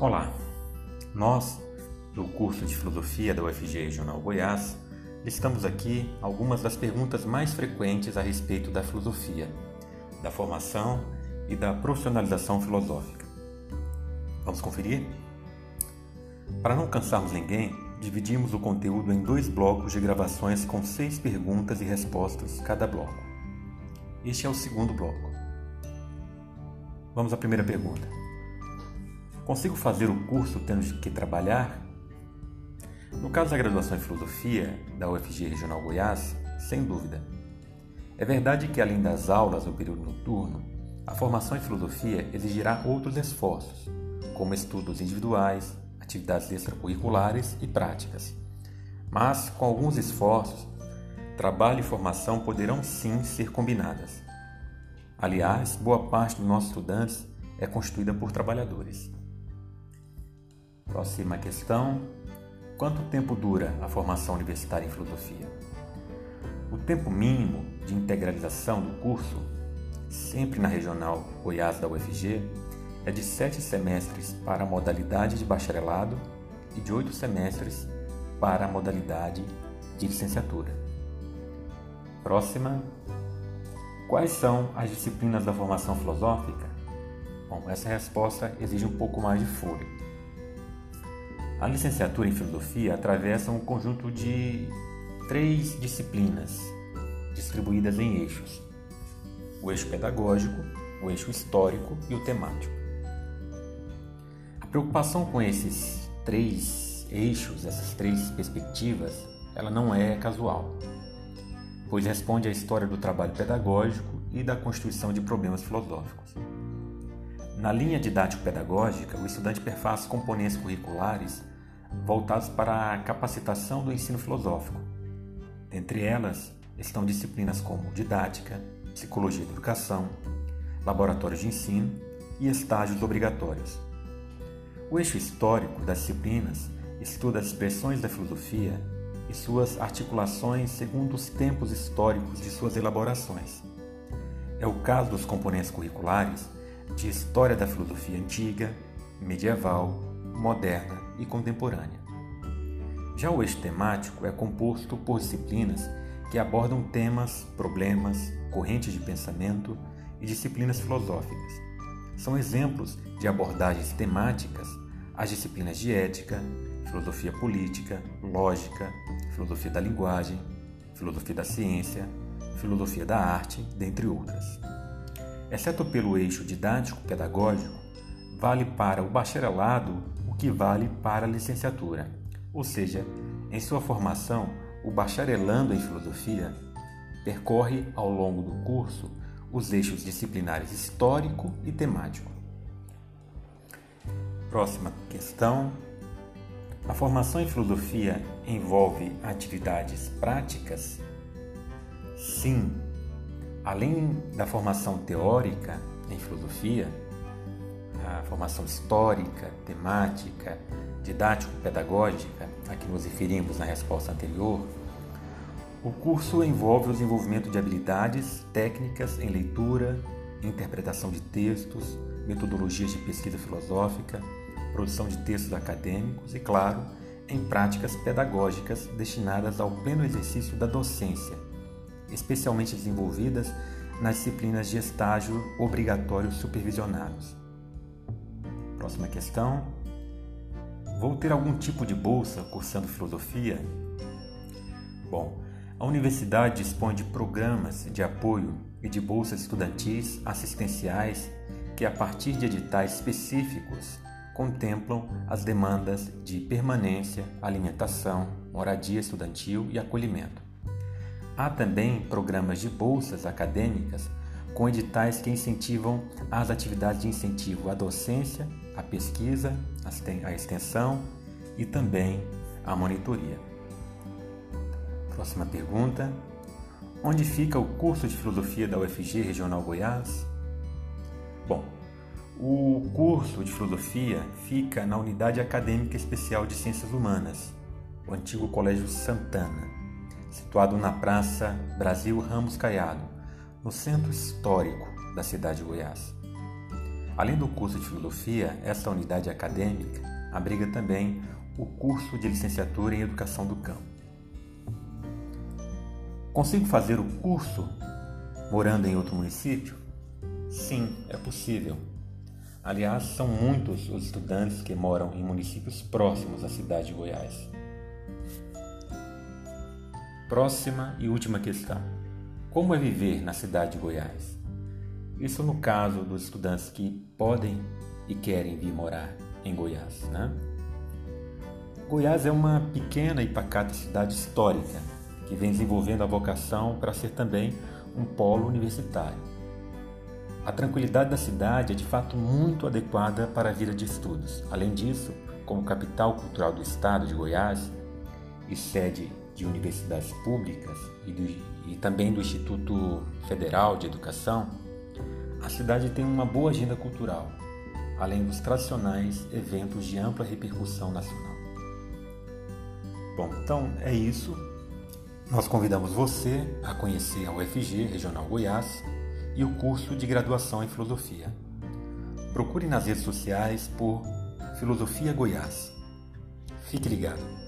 Olá, nós, do curso de Filosofia da UFG Regional Goiás, listamos aqui algumas das perguntas mais frequentes a respeito da filosofia, da formação e da profissionalização filosófica. Vamos conferir? Para não cansarmos ninguém, dividimos o conteúdo em dois blocos de gravações com seis perguntas e respostas cada bloco. Este é o segundo bloco. Vamos à primeira pergunta. Consigo fazer o curso tendo que trabalhar? No caso da graduação em Filosofia da UFG Regional Goiás, sem dúvida. É verdade que, além das aulas no período noturno, a formação em Filosofia exigirá outros esforços, como estudos individuais, atividades extracurriculares e práticas. Mas, com alguns esforços, trabalho e formação poderão sim ser combinadas. Aliás, boa parte dos nossos estudantes é constituída por trabalhadores. Próxima questão. Quanto tempo dura a formação universitária em filosofia? O tempo mínimo de integralização do curso, sempre na regional Goiás da UFG, é de sete semestres para a modalidade de bacharelado e de oito semestres para a modalidade de licenciatura. Próxima. Quais são as disciplinas da formação filosófica? Bom, essa resposta exige um pouco mais de fôlego. A licenciatura em filosofia atravessa um conjunto de três disciplinas distribuídas em eixos: o eixo pedagógico, o eixo histórico e o temático. A preocupação com esses três eixos, essas três perspectivas, ela não é casual, pois responde à história do trabalho pedagógico e da constituição de problemas filosóficos. Na linha didático-pedagógica, o estudante perfaz componentes curriculares voltados para a capacitação do ensino filosófico. Entre elas estão disciplinas como didática, psicologia da educação, laboratórios de ensino e estágios obrigatórios. O eixo histórico das disciplinas estuda as expressões da filosofia e suas articulações segundo os tempos históricos de suas elaborações. É o caso dos componentes curriculares de História da Filosofia Antiga, Medieval, Moderna e Contemporânea. Já o eixo temático é composto por disciplinas que abordam temas, problemas, correntes de pensamento e disciplinas filosóficas. São exemplos de abordagens temáticas as disciplinas de ética, filosofia política, lógica, filosofia da linguagem, filosofia da ciência, filosofia da arte, dentre outras. Exceto pelo eixo didático-pedagógico, vale para o bacharelado o que vale para a licenciatura. Ou seja, em sua formação, o bacharelando em filosofia percorre ao longo do curso os eixos disciplinares histórico e temático. Próxima questão. A formação em filosofia envolve atividades práticas? Sim, Além da formação teórica em filosofia, a formação histórica, temática, didático-pedagógica, a que nos referimos na resposta anterior, o curso envolve o desenvolvimento de habilidades técnicas em leitura, interpretação de textos, metodologias de pesquisa filosófica, produção de textos acadêmicos e, claro, em práticas pedagógicas destinadas ao pleno exercício da docência especialmente desenvolvidas nas disciplinas de estágio obrigatórios supervisionados. Próxima questão. Vou ter algum tipo de bolsa cursando filosofia? Bom, a universidade dispõe de programas de apoio e de bolsas estudantis assistenciais que, a partir de editais específicos, contemplam as demandas de permanência, alimentação, moradia estudantil e acolhimento. Há também programas de bolsas acadêmicas com editais que incentivam as atividades de incentivo à docência, à pesquisa, à extensão e também à monitoria. Próxima pergunta. Onde fica o curso de filosofia da UFG Regional Goiás? Bom, o curso de filosofia fica na Unidade Acadêmica Especial de Ciências Humanas, o antigo Colégio Santana, situado na Praça Brasil Ramos Caiado, no centro histórico da cidade de Goiás. Além do curso de filosofia, essa unidade acadêmica abriga também o curso de licenciatura em educação do campo. Consigo fazer o curso morando em outro município? Sim, é possível. Aliás, são muitos os estudantes que moram em municípios próximos à cidade de Goiás. Próxima e última questão: Como é viver na cidade de Goiás? Isso no caso dos estudantes que podem e querem vir morar em Goiás. Né? Goiás é uma pequena e pacata cidade histórica que vem desenvolvendo a vocação para ser também um polo universitário. A tranquilidade da cidade é de fato muito adequada para a vida de estudos. Além disso, como capital cultural do estado de Goiás e sede de universidades públicas e, do, e também do Instituto Federal de Educação, a cidade tem uma boa agenda cultural, além dos tradicionais eventos de ampla repercussão nacional. Bom, então é isso. Nós convidamos você a conhecer a UFG Regional Goiás e o curso de graduação em filosofia. Procure nas redes sociais por Filosofia Goiás. Fique ligado.